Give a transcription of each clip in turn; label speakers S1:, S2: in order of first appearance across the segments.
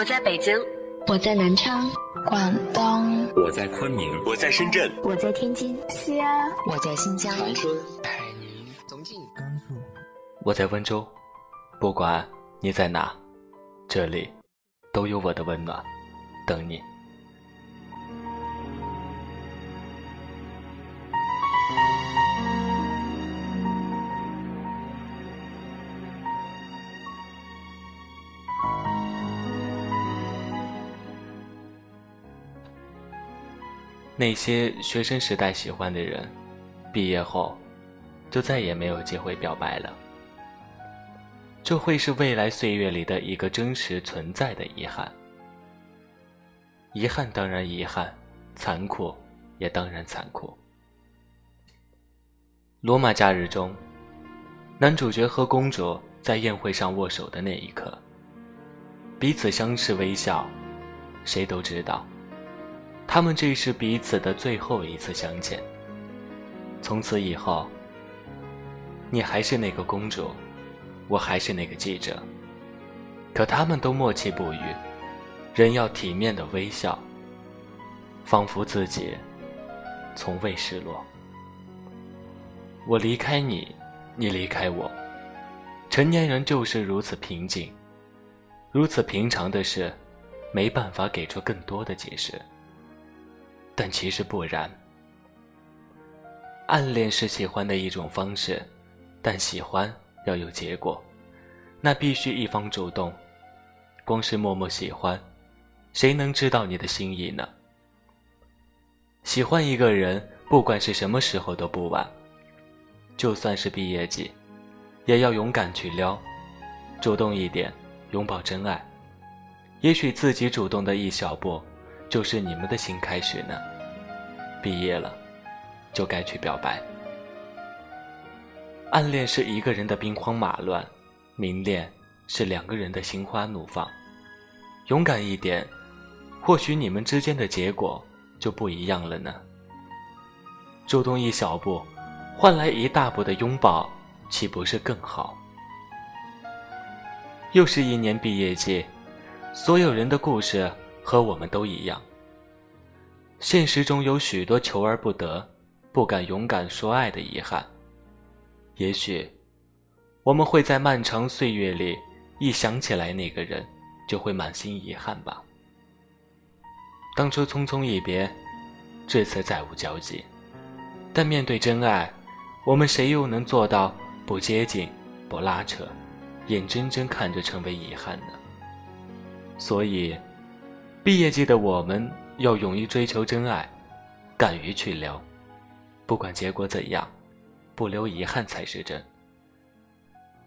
S1: 我在北京，
S2: 我在南昌，
S3: 广东，
S4: 我在昆明，
S5: 我在深圳，
S6: 我在天津，
S3: 西安，
S7: 我在新疆，
S8: 长春，海宁，
S9: 重庆，甘肃，
S10: 我在温州。不管你在哪，这里都有我的温暖等你。那些学生时代喜欢的人，毕业后就再也没有机会表白了。这会是未来岁月里的一个真实存在的遗憾。遗憾当然遗憾，残酷也当然残酷。罗马假日中，男主角和公主在宴会上握手的那一刻，彼此相视微笑，谁都知道。他们这是彼此的最后一次相见。从此以后，你还是那个公主，我还是那个记者。可他们都默契不语，人要体面的微笑，仿佛自己从未失落。我离开你，你离开我，成年人就是如此平静，如此平常的事，没办法给出更多的解释。但其实不然，暗恋是喜欢的一种方式，但喜欢要有结果，那必须一方主动。光是默默喜欢，谁能知道你的心意呢？喜欢一个人，不管是什么时候都不晚，就算是毕业季，也要勇敢去撩，主动一点，拥抱真爱。也许自己主动的一小步。就是你们的新开始呢。毕业了，就该去表白。暗恋是一个人的兵荒马乱，明恋是两个人的心花怒放。勇敢一点，或许你们之间的结果就不一样了呢。主动一小步，换来一大步的拥抱，岂不是更好？又是一年毕业季，所有人的故事。和我们都一样，现实中有许多求而不得、不敢勇敢说爱的遗憾。也许，我们会在漫长岁月里，一想起来那个人，就会满心遗憾吧。当初匆匆一别，至此再无交集。但面对真爱，我们谁又能做到不接近、不拉扯，眼睁睁看着成为遗憾呢？所以。毕业季的我们要勇于追求真爱，敢于去留，不管结果怎样，不留遗憾才是真。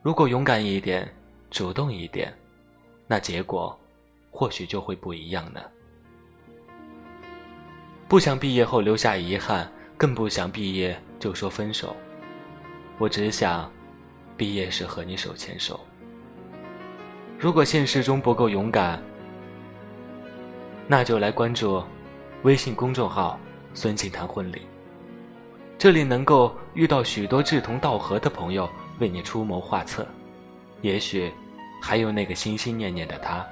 S10: 如果勇敢一点，主动一点，那结果或许就会不一样呢。不想毕业后留下遗憾，更不想毕业就说分手。我只想，毕业时和你手牵手。如果现实中不够勇敢，那就来关注微信公众号“孙静谈婚礼”，这里能够遇到许多志同道合的朋友为你出谋划策，也许还有那个心心念念的他。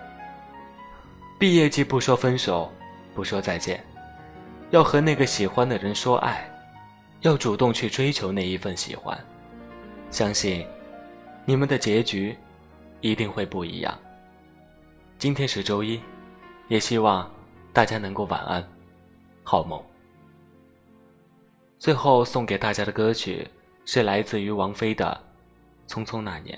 S10: 毕业季不说分手，不说再见，要和那个喜欢的人说爱，要主动去追求那一份喜欢，相信你们的结局一定会不一样。今天是周一。也希望大家能够晚安，好梦。最后送给大家的歌曲是来自于王菲的《匆匆那年》。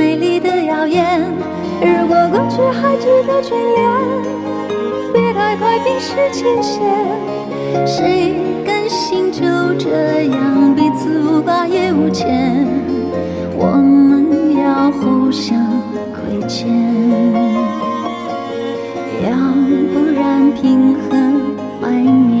S11: 果过去还值得眷恋，别太快冰释前嫌。谁甘心就这样彼此无挂也无牵？我们要互相亏欠。要不然凭何怀念？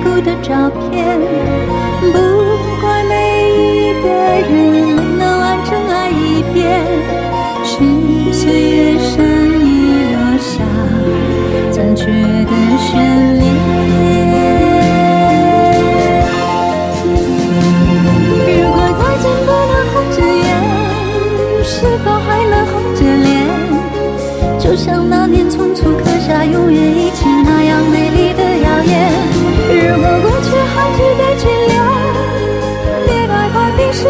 S11: 固的照片。不怪每一个人没能完整爱一遍，是岁月善意落下残缺的悬念。